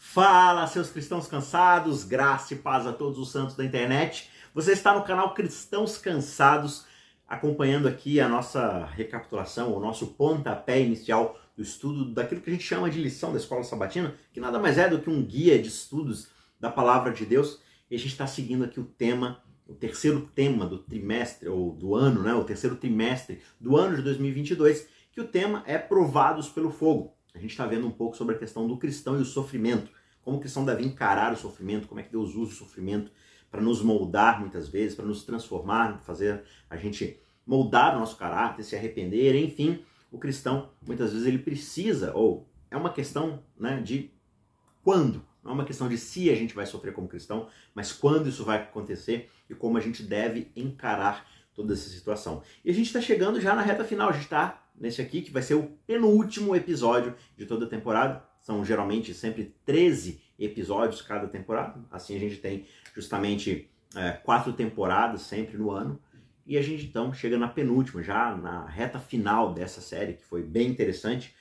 Fala, seus cristãos cansados, graça e paz a todos os santos da internet. Você está no canal Cristãos Cansados, acompanhando aqui a nossa recapitulação, o nosso pontapé inicial do estudo daquilo que a gente chama de lição da escola sabatina, que nada mais é do que um guia de estudos da palavra de Deus. E a gente está seguindo aqui o tema, o terceiro tema do trimestre, ou do ano, né? O terceiro trimestre do ano de 2022, que o tema é Provados pelo Fogo. A gente está vendo um pouco sobre a questão do cristão e o sofrimento. Como o cristão deve encarar o sofrimento, como é que Deus usa o sofrimento para nos moldar muitas vezes, para nos transformar, fazer a gente moldar o nosso caráter, se arrepender, enfim, o cristão muitas vezes ele precisa, ou é uma questão né, de quando, não é uma questão de se a gente vai sofrer como cristão, mas quando isso vai acontecer e como a gente deve encarar toda essa situação. E a gente está chegando já na reta final, a gente está nesse aqui que vai ser o penúltimo episódio de toda a temporada. São geralmente sempre 13 episódios cada temporada. Assim a gente tem justamente é, quatro temporadas sempre no ano. E a gente então chega na penúltima, já na reta final dessa série, que foi bem interessante.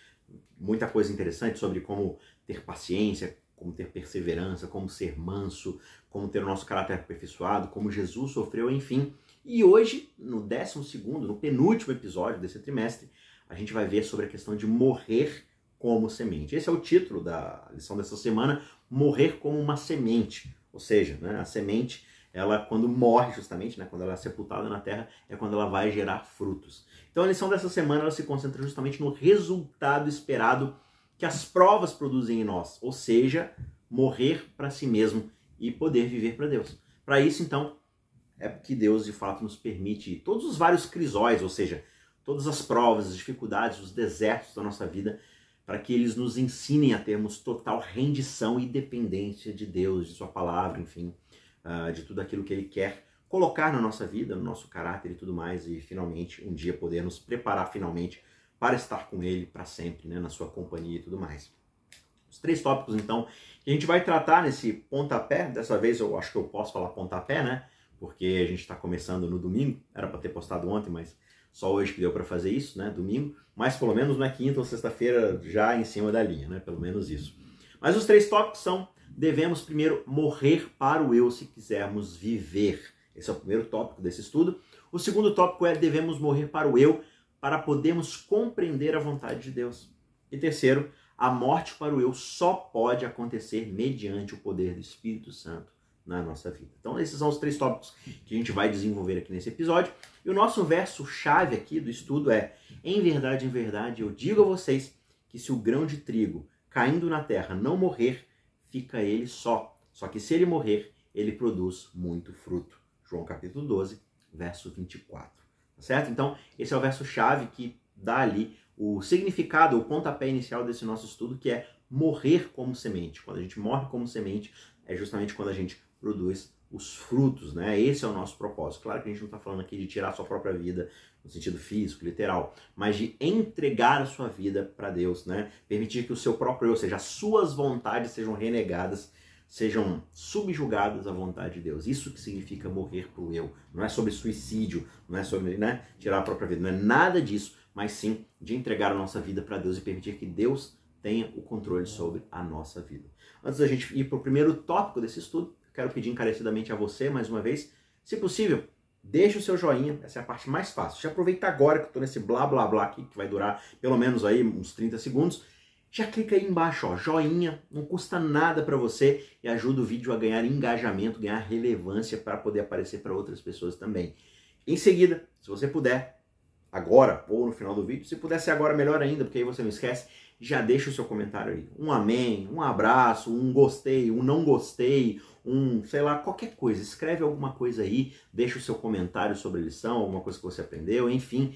Muita coisa interessante sobre como ter paciência, como ter perseverança, como ser manso, como ter o nosso caráter aperfeiçoado, como Jesus sofreu, enfim. E hoje, no décimo segundo, no penúltimo episódio desse trimestre, a gente vai ver sobre a questão de morrer como semente. Esse é o título da lição dessa semana, morrer como uma semente. Ou seja, né, a semente, ela quando morre justamente, né, quando ela é sepultada na terra, é quando ela vai gerar frutos. Então a lição dessa semana ela se concentra justamente no resultado esperado que as provas produzem em nós, ou seja, morrer para si mesmo e poder viver para Deus. Para isso, então, é que Deus de fato nos permite todos os vários crisóis, ou seja, todas as provas, as dificuldades, os desertos da nossa vida para que eles nos ensinem a termos total rendição e dependência de Deus, de Sua palavra, enfim, uh, de tudo aquilo que Ele quer colocar na nossa vida, no nosso caráter e tudo mais, e finalmente um dia poder nos preparar finalmente para estar com Ele para sempre, né, na Sua companhia e tudo mais. Os três tópicos, então, que a gente vai tratar nesse pontapé, dessa vez eu acho que eu posso falar pontapé, né? Porque a gente está começando no domingo, era para ter postado ontem, mas só hoje que deu para fazer isso, né? Domingo, mas pelo menos na quinta ou sexta-feira já em cima da linha, né? Pelo menos isso. Mas os três tópicos são: devemos primeiro morrer para o eu se quisermos viver. Esse é o primeiro tópico desse estudo. O segundo tópico é: devemos morrer para o eu para podermos compreender a vontade de Deus. E terceiro, a morte para o eu só pode acontecer mediante o poder do Espírito Santo na nossa vida. Então, esses são os três tópicos que a gente vai desenvolver aqui nesse episódio. E o nosso verso chave aqui do estudo é: Em verdade, em verdade, eu digo a vocês que se o grão de trigo caindo na terra não morrer, fica ele só. Só que se ele morrer, ele produz muito fruto. João capítulo 12, verso 24. Certo? Então, esse é o verso chave que dá ali o significado, o pontapé inicial desse nosso estudo, que é morrer como semente. Quando a gente morre como semente, é justamente quando a gente produz os frutos, né? Esse é o nosso propósito. Claro que a gente não está falando aqui de tirar a sua própria vida no sentido físico, literal, mas de entregar a sua vida para Deus, né? Permitir que o seu próprio eu, ou seja, as suas vontades sejam renegadas, sejam subjugadas à vontade de Deus. Isso que significa morrer para o eu. Não é sobre suicídio, não é sobre né, tirar a própria vida, não é nada disso, mas sim de entregar a nossa vida para Deus e permitir que Deus tenha o controle sobre a nossa vida. Antes da gente ir para o primeiro tópico desse estudo, quero pedir encarecidamente a você, mais uma vez, se possível, deixe o seu joinha, essa é a parte mais fácil. Já aproveita agora que eu estou nesse blá blá blá aqui, que vai durar pelo menos aí uns 30 segundos. Já clica aí embaixo, ó, joinha, não custa nada para você e ajuda o vídeo a ganhar engajamento, ganhar relevância para poder aparecer para outras pessoas também. Em seguida, se você puder, agora ou no final do vídeo, se puder ser agora melhor ainda, porque aí você não esquece, já deixa o seu comentário aí. Um amém, um abraço, um gostei, um não gostei, um, sei lá, qualquer coisa. Escreve alguma coisa aí, deixa o seu comentário sobre a lição, alguma coisa que você aprendeu, enfim,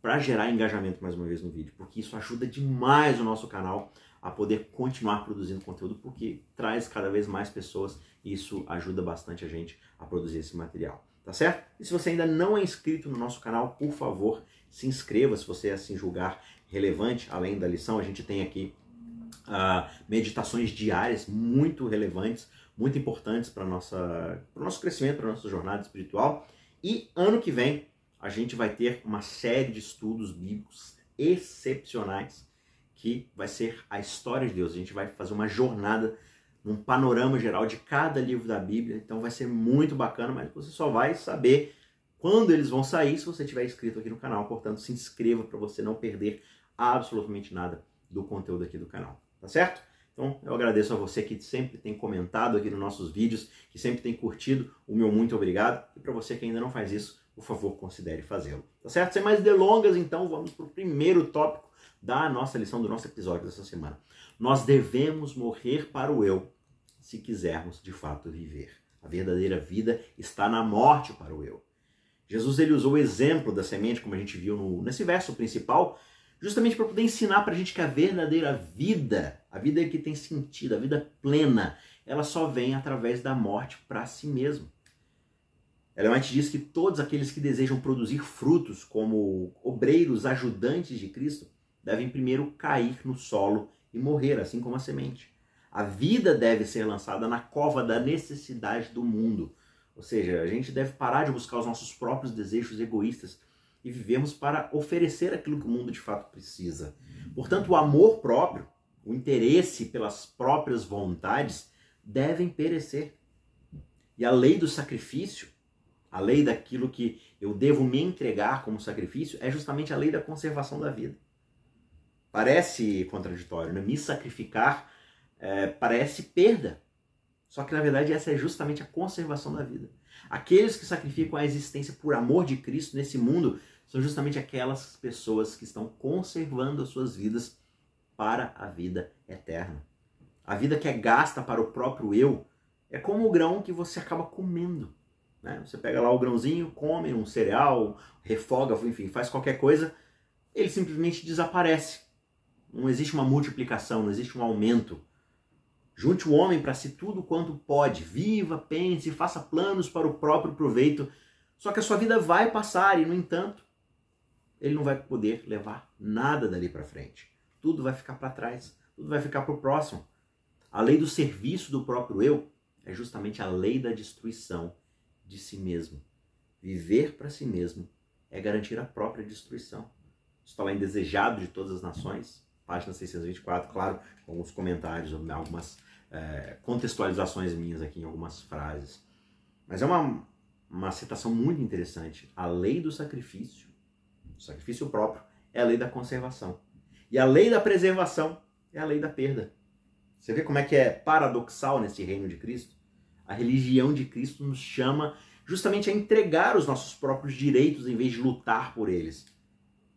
para gerar engajamento mais uma vez no vídeo, porque isso ajuda demais o nosso canal a poder continuar produzindo conteúdo, porque traz cada vez mais pessoas e isso ajuda bastante a gente a produzir esse material, tá certo? E se você ainda não é inscrito no nosso canal, por favor, se inscreva se você assim julgar relevante. Além da lição, a gente tem aqui uh, meditações diárias muito relevantes muito importantes para o nosso crescimento, para a nossa jornada espiritual. E ano que vem a gente vai ter uma série de estudos bíblicos excepcionais que vai ser a história de Deus. A gente vai fazer uma jornada num panorama geral de cada livro da Bíblia. Então vai ser muito bacana, mas você só vai saber quando eles vão sair se você estiver inscrito aqui no canal. Portanto, se inscreva para você não perder absolutamente nada do conteúdo aqui do canal. Tá certo? Então, eu agradeço a você que sempre tem comentado aqui nos nossos vídeos, que sempre tem curtido. O meu muito obrigado. E para você que ainda não faz isso, por favor, considere fazê-lo. Tá certo? Sem mais delongas, então, vamos para o primeiro tópico da nossa lição, do nosso episódio dessa semana. Nós devemos morrer para o eu se quisermos de fato viver. A verdadeira vida está na morte para o eu. Jesus ele usou o exemplo da semente, como a gente viu no, nesse verso principal, justamente para poder ensinar para a gente que a verdadeira vida, a vida que tem sentido, a vida plena, ela só vem através da morte para si mesmo. Ellen White diz que todos aqueles que desejam produzir frutos como obreiros ajudantes de Cristo devem primeiro cair no solo e morrer, assim como a semente. A vida deve ser lançada na cova da necessidade do mundo. Ou seja, a gente deve parar de buscar os nossos próprios desejos egoístas e vivemos para oferecer aquilo que o mundo de fato precisa. Portanto, o amor próprio, o interesse pelas próprias vontades devem perecer. E a lei do sacrifício, a lei daquilo que eu devo me entregar como sacrifício, é justamente a lei da conservação da vida. Parece contraditório, né? Me sacrificar é, parece perda. Só que na verdade essa é justamente a conservação da vida. Aqueles que sacrificam a existência por amor de Cristo nesse mundo são justamente aquelas pessoas que estão conservando as suas vidas para a vida eterna. A vida que é gasta para o próprio eu é como o grão que você acaba comendo. Né? Você pega lá o grãozinho, come um cereal, refoga, enfim, faz qualquer coisa, ele simplesmente desaparece. Não existe uma multiplicação, não existe um aumento. Junte o homem para si tudo quanto pode, viva, pense, faça planos para o próprio proveito. Só que a sua vida vai passar e, no entanto, ele não vai poder levar nada dali para frente. Tudo vai ficar para trás, tudo vai ficar para o próximo. A lei do serviço do próprio eu é justamente a lei da destruição de si mesmo. Viver para si mesmo é garantir a própria destruição. Está lá em Desejado de Todas as Nações, página 624, claro, com alguns comentários, algumas é, contextualizações minhas aqui em algumas frases. Mas é uma, uma citação muito interessante. A lei do sacrifício sacrifício próprio é a lei da conservação. E a lei da preservação é a lei da perda. Você vê como é que é paradoxal nesse reino de Cristo? A religião de Cristo nos chama justamente a entregar os nossos próprios direitos em vez de lutar por eles.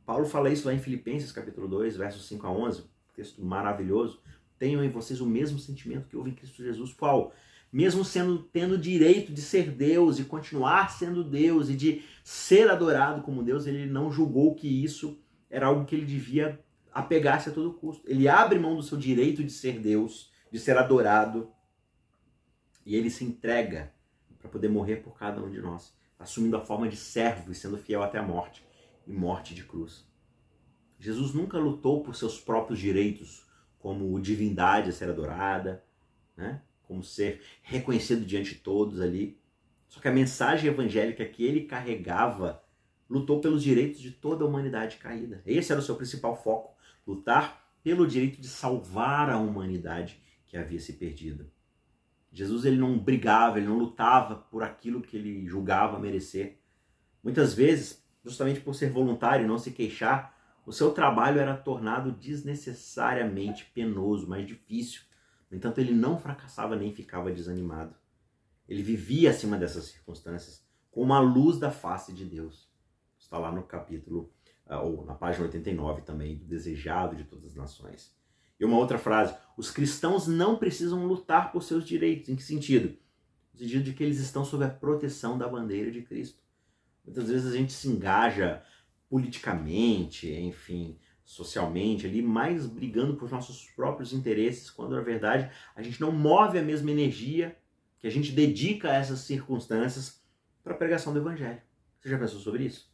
Paulo fala isso lá em Filipenses capítulo 2, versos 5 a 11, texto maravilhoso. Tenham em vocês o mesmo sentimento que houve em Cristo Jesus. Qual? mesmo sendo tendo direito de ser Deus e continuar sendo Deus e de ser adorado como Deus, ele não julgou que isso era algo que ele devia apegar-se a todo custo. Ele abre mão do seu direito de ser Deus, de ser adorado, e ele se entrega para poder morrer por cada um de nós, assumindo a forma de servo e sendo fiel até a morte e morte de cruz. Jesus nunca lutou por seus próprios direitos, como divindade a ser adorada, né? como ser reconhecido diante de todos ali. Só que a mensagem evangélica que ele carregava lutou pelos direitos de toda a humanidade caída. Esse era o seu principal foco, lutar pelo direito de salvar a humanidade que havia se perdido. Jesus ele não brigava, ele não lutava por aquilo que ele julgava merecer. Muitas vezes, justamente por ser voluntário e não se queixar, o seu trabalho era tornado desnecessariamente penoso, mais difícil. No entanto, ele não fracassava nem ficava desanimado. Ele vivia acima dessas circunstâncias com uma luz da face de Deus. Está lá no capítulo, ah, ou na página 89 também, do Desejado de Todas as Nações. E uma outra frase: os cristãos não precisam lutar por seus direitos. Em que sentido? No sentido de que eles estão sob a proteção da bandeira de Cristo. Muitas vezes a gente se engaja politicamente, enfim, socialmente ali, mais brigando por nossos próprios interesses, quando na verdade a gente não move a mesma energia que a gente dedica a essas circunstâncias para a pregação do evangelho. Você já pensou sobre isso?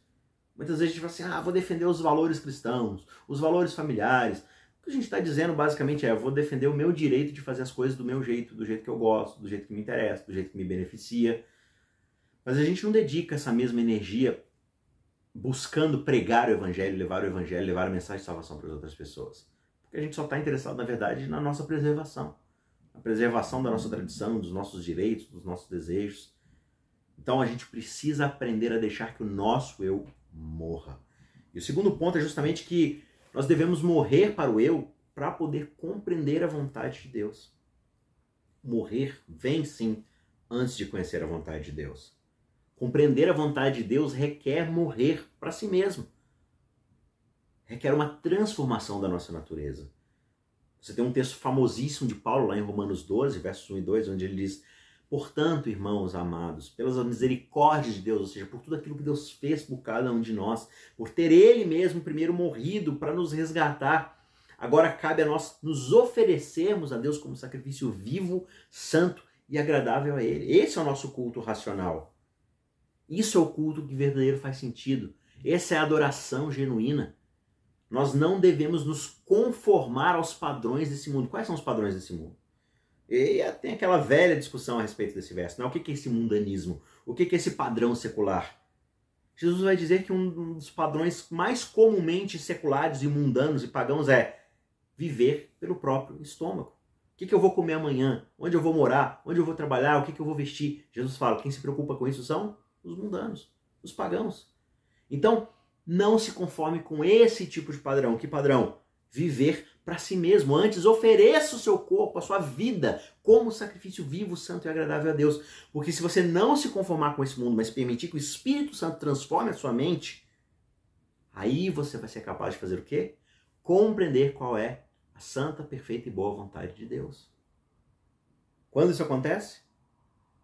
Muitas vezes a gente fala assim, ah, vou defender os valores cristãos, os valores familiares. Que a gente está dizendo basicamente é, eu vou defender o meu direito de fazer as coisas do meu jeito, do jeito que eu gosto, do jeito que me interessa, do jeito que me beneficia. Mas a gente não dedica essa mesma energia buscando pregar o evangelho, levar o evangelho, levar a mensagem de salvação para as outras pessoas. Porque a gente só está interessado, na verdade, na nossa preservação. A preservação da nossa tradição, dos nossos direitos, dos nossos desejos. Então a gente precisa aprender a deixar que o nosso eu morra. E o segundo ponto é justamente que nós devemos morrer para o eu para poder compreender a vontade de Deus. Morrer vem sim antes de conhecer a vontade de Deus. Compreender a vontade de Deus requer morrer para si mesmo. Requer uma transformação da nossa natureza. Você tem um texto famosíssimo de Paulo lá em Romanos 12, versos 1 e 2, onde ele diz: Portanto, irmãos amados, pelas misericórdias de Deus, ou seja, por tudo aquilo que Deus fez por cada um de nós, por ter Ele mesmo primeiro morrido para nos resgatar, agora cabe a nós nos oferecermos a Deus como sacrifício vivo, santo e agradável a Ele. Esse é o nosso culto racional. Isso é o culto que verdadeiro faz sentido. Essa é a adoração genuína. Nós não devemos nos conformar aos padrões desse mundo. Quais são os padrões desse mundo? E tem aquela velha discussão a respeito desse verso. Né? O que é esse mundanismo? O que é esse padrão secular? Jesus vai dizer que um dos padrões mais comumente seculares e mundanos e pagãos é viver pelo próprio estômago. O que, que eu vou comer amanhã? Onde eu vou morar? Onde eu vou trabalhar? O que, que eu vou vestir? Jesus fala: quem se preocupa com isso são os mundanos, os pagãos. Então, não se conforme com esse tipo de padrão. Que padrão? Viver para si mesmo. Antes, ofereça o seu corpo, a sua vida, como sacrifício vivo, santo e agradável a Deus. Porque se você não se conformar com esse mundo, mas permitir que o Espírito Santo transforme a sua mente, aí você vai ser capaz de fazer o quê? Compreender qual é a santa, perfeita e boa vontade de Deus. Quando isso acontece?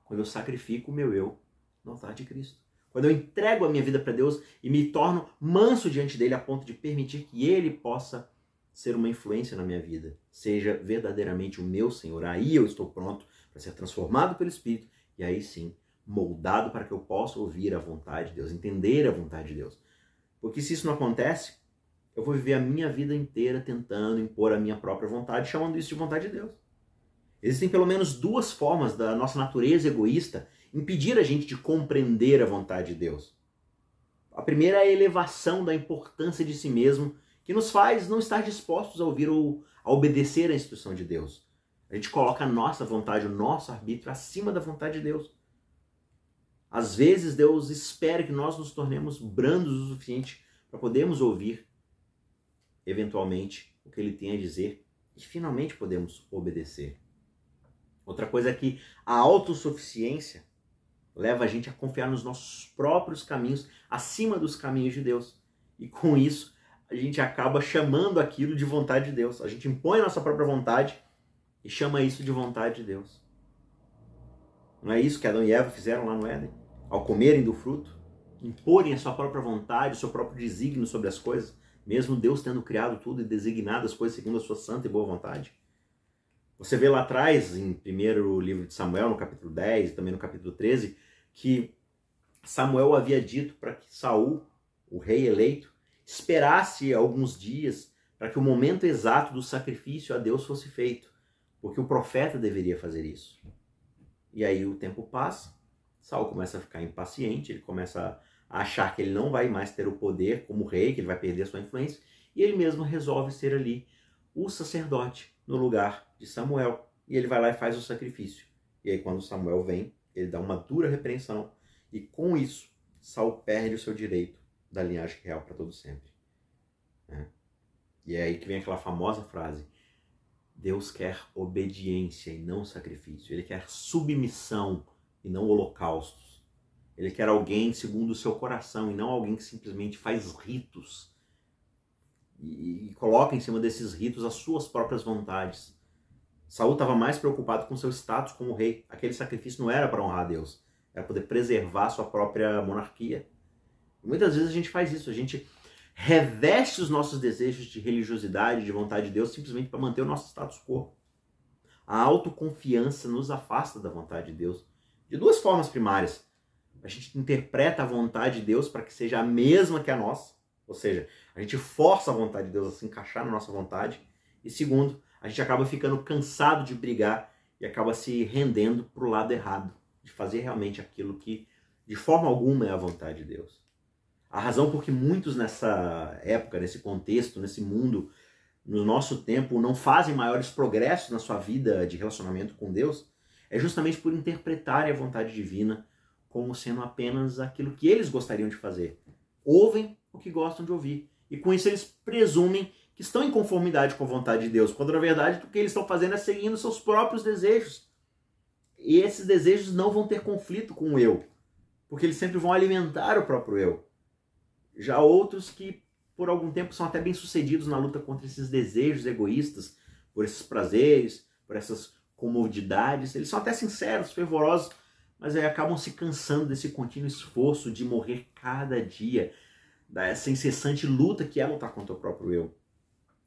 Quando eu sacrifico o meu eu na vontade de Cristo. Quando eu entrego a minha vida para Deus e me torno manso diante dele a ponto de permitir que ele possa ser uma influência na minha vida, seja verdadeiramente o meu Senhor. Aí eu estou pronto para ser transformado pelo Espírito e aí sim moldado para que eu possa ouvir a vontade de Deus, entender a vontade de Deus. Porque se isso não acontece, eu vou viver a minha vida inteira tentando impor a minha própria vontade, chamando isso de vontade de Deus. Existem pelo menos duas formas da nossa natureza egoísta impedir a gente de compreender a vontade de Deus. A primeira é a elevação da importância de si mesmo que nos faz não estar dispostos a ouvir ou a obedecer à instrução de Deus. A gente coloca a nossa vontade, o nosso arbítrio acima da vontade de Deus. Às vezes Deus espera que nós nos tornemos brandos o suficiente para podermos ouvir, eventualmente, o que Ele tem a dizer e finalmente podemos obedecer. Outra coisa é que a autossuficiência leva a gente a confiar nos nossos próprios caminhos acima dos caminhos de Deus. E com isso, a gente acaba chamando aquilo de vontade de Deus. A gente impõe a nossa própria vontade e chama isso de vontade de Deus. Não é isso que Adão e Eva fizeram lá no Éden? Ao comerem do fruto, imporem a sua própria vontade, o seu próprio desígnio sobre as coisas, mesmo Deus tendo criado tudo e designado as coisas segundo a sua santa e boa vontade. Você vê lá atrás, em primeiro livro de Samuel, no capítulo 10 e também no capítulo 13, que Samuel havia dito para que Saul, o rei eleito, esperasse alguns dias para que o momento exato do sacrifício a Deus fosse feito, porque o profeta deveria fazer isso. E aí o tempo passa, Saul começa a ficar impaciente, ele começa a achar que ele não vai mais ter o poder como rei, que ele vai perder a sua influência, e ele mesmo resolve ser ali o sacerdote no lugar de Samuel. E ele vai lá e faz o sacrifício. E aí quando Samuel vem, ele dá uma dura repreensão, e com isso Saul perde o seu direito da linhagem real para todo sempre. Né? E é aí que vem aquela famosa frase: Deus quer obediência e não sacrifício. Ele quer submissão e não holocaustos. Ele quer alguém segundo o seu coração e não alguém que simplesmente faz ritos e, e coloca em cima desses ritos as suas próprias vontades. Saul estava mais preocupado com seu status como rei. Aquele sacrifício não era para honrar a Deus, era poder preservar sua própria monarquia. Muitas vezes a gente faz isso, a gente reveste os nossos desejos de religiosidade, de vontade de Deus, simplesmente para manter o nosso status quo. A autoconfiança nos afasta da vontade de Deus de duas formas primárias. A gente interpreta a vontade de Deus para que seja a mesma que a nossa, ou seja, a gente força a vontade de Deus a se encaixar na nossa vontade. E segundo, a gente acaba ficando cansado de brigar e acaba se rendendo para o lado errado, de fazer realmente aquilo que de forma alguma é a vontade de Deus. A razão por que muitos nessa época, nesse contexto, nesse mundo, no nosso tempo não fazem maiores progressos na sua vida de relacionamento com Deus é justamente por interpretarem a vontade divina como sendo apenas aquilo que eles gostariam de fazer. Ouvem o que gostam de ouvir. E com isso eles presumem que estão em conformidade com a vontade de Deus, quando na verdade o que eles estão fazendo é seguindo seus próprios desejos. E esses desejos não vão ter conflito com o eu, porque eles sempre vão alimentar o próprio eu. Já outros que por algum tempo são até bem-sucedidos na luta contra esses desejos egoístas, por esses prazeres, por essas comodidades, eles são até sinceros, fervorosos, mas aí acabam se cansando desse contínuo esforço de morrer cada dia, dessa incessante luta que é lutar contra o próprio eu.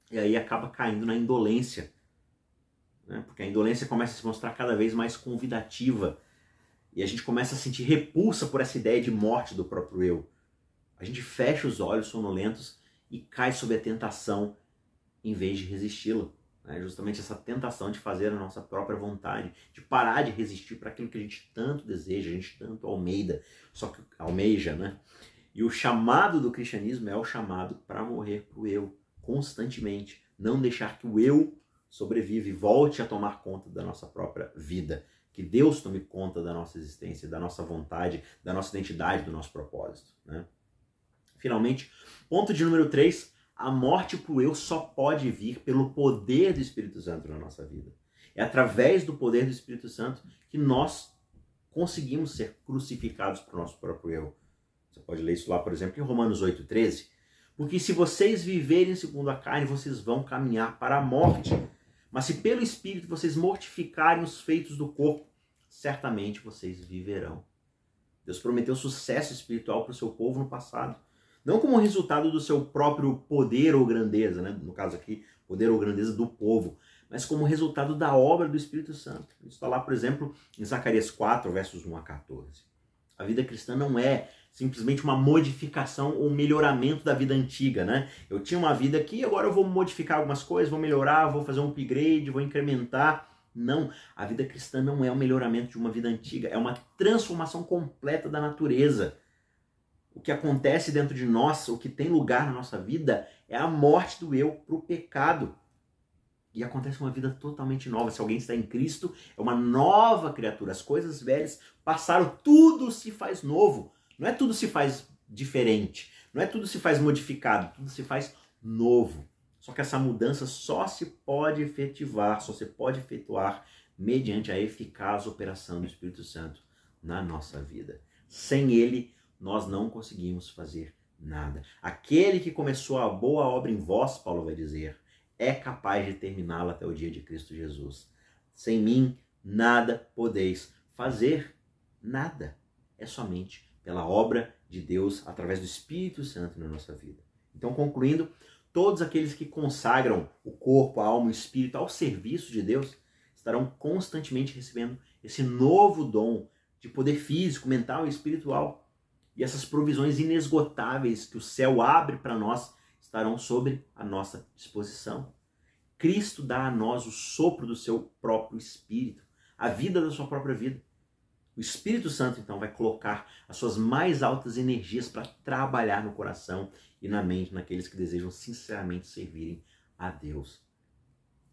E aí acaba caindo na indolência, né? porque a indolência começa a se mostrar cada vez mais convidativa, e a gente começa a sentir repulsa por essa ideia de morte do próprio eu. A gente fecha os olhos sonolentos e cai sob a tentação em vez de resisti-la. Né? Justamente essa tentação de fazer a nossa própria vontade, de parar de resistir para aquilo que a gente tanto deseja, a gente tanto almeida, só que almeja, né? E o chamado do cristianismo é o chamado para morrer para o eu constantemente, não deixar que o eu sobreviva e volte a tomar conta da nossa própria vida. Que Deus tome conta da nossa existência, da nossa vontade, da nossa identidade, do nosso propósito. Né? Finalmente, ponto de número 3, a morte para o eu só pode vir pelo poder do Espírito Santo na nossa vida. É através do poder do Espírito Santo que nós conseguimos ser crucificados para o nosso próprio eu. Você pode ler isso lá, por exemplo, em Romanos 8,13. Porque se vocês viverem segundo a carne, vocês vão caminhar para a morte. Mas se pelo Espírito vocês mortificarem os feitos do corpo, certamente vocês viverão. Deus prometeu sucesso espiritual para o seu povo no passado. Não como resultado do seu próprio poder ou grandeza, né? no caso aqui, poder ou grandeza do povo, mas como resultado da obra do Espírito Santo. Isso está lá, por exemplo, em Zacarias 4, versos 1 a 14. A vida cristã não é simplesmente uma modificação ou melhoramento da vida antiga, né? Eu tinha uma vida aqui, agora eu vou modificar algumas coisas, vou melhorar, vou fazer um upgrade, vou incrementar. Não, a vida cristã não é um melhoramento de uma vida antiga, é uma transformação completa da natureza o que acontece dentro de nós, o que tem lugar na nossa vida, é a morte do eu para o pecado. E acontece uma vida totalmente nova. Se alguém está em Cristo, é uma nova criatura. As coisas velhas passaram, tudo se faz novo. Não é tudo se faz diferente, não é tudo se faz modificado, tudo se faz novo. Só que essa mudança só se pode efetivar, só se pode efetuar mediante a eficaz operação do Espírito Santo na nossa vida. Sem ele, nós não conseguimos fazer nada. Aquele que começou a boa obra em vós, Paulo vai dizer, é capaz de terminá-la até o dia de Cristo Jesus. Sem mim, nada podeis fazer. Nada. É somente pela obra de Deus através do Espírito Santo na nossa vida. Então, concluindo, todos aqueles que consagram o corpo, a alma e o espírito ao serviço de Deus estarão constantemente recebendo esse novo dom de poder físico, mental e espiritual e essas provisões inesgotáveis que o céu abre para nós estarão sobre a nossa disposição. Cristo dá a nós o sopro do seu próprio espírito, a vida da sua própria vida. O Espírito Santo então vai colocar as suas mais altas energias para trabalhar no coração e na mente naqueles que desejam sinceramente servirem a Deus.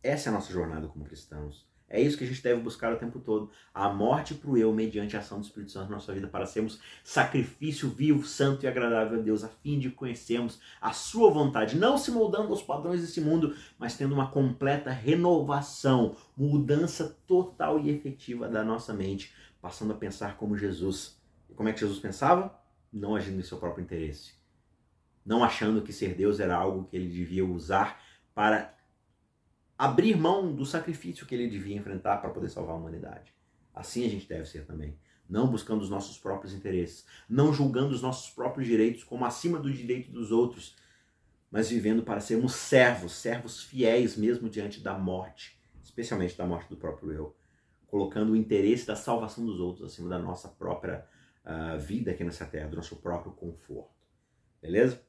Essa é a nossa jornada como cristãos. É isso que a gente deve buscar o tempo todo. A morte para o eu mediante a ação do Espírito Santo na nossa vida, para sermos sacrifício vivo, santo e agradável a Deus, a fim de conhecermos a sua vontade, não se moldando aos padrões desse mundo, mas tendo uma completa renovação, mudança total e efetiva da nossa mente, passando a pensar como Jesus. E como é que Jesus pensava? Não agindo em seu próprio interesse. Não achando que ser Deus era algo que ele devia usar para abrir mão do sacrifício que ele devia enfrentar para poder salvar a humanidade. Assim a gente deve ser também. Não buscando os nossos próprios interesses, não julgando os nossos próprios direitos como acima do direito dos outros, mas vivendo para sermos servos, servos fiéis mesmo diante da morte, especialmente da morte do próprio eu, colocando o interesse da salvação dos outros acima da nossa própria uh, vida aqui nessa terra, do nosso próprio conforto. Beleza?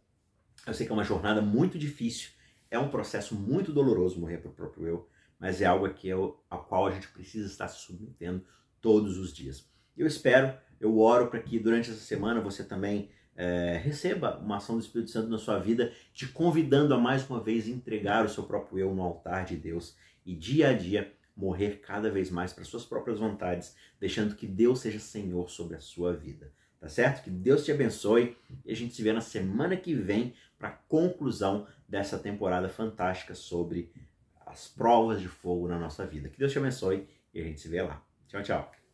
Eu sei que é uma jornada muito difícil, é um processo muito doloroso morrer para o próprio eu, mas é algo que eu, ao qual a gente precisa estar se submetendo todos os dias. Eu espero, eu oro para que durante essa semana você também é, receba uma ação do Espírito Santo na sua vida, te convidando a mais uma vez entregar o seu próprio eu no altar de Deus e dia a dia morrer cada vez mais para suas próprias vontades, deixando que Deus seja Senhor sobre a sua vida. Tá certo? Que Deus te abençoe e a gente se vê na semana que vem para a conclusão dessa temporada fantástica sobre as provas de fogo na nossa vida. Que Deus te abençoe e a gente se vê lá. Tchau, tchau.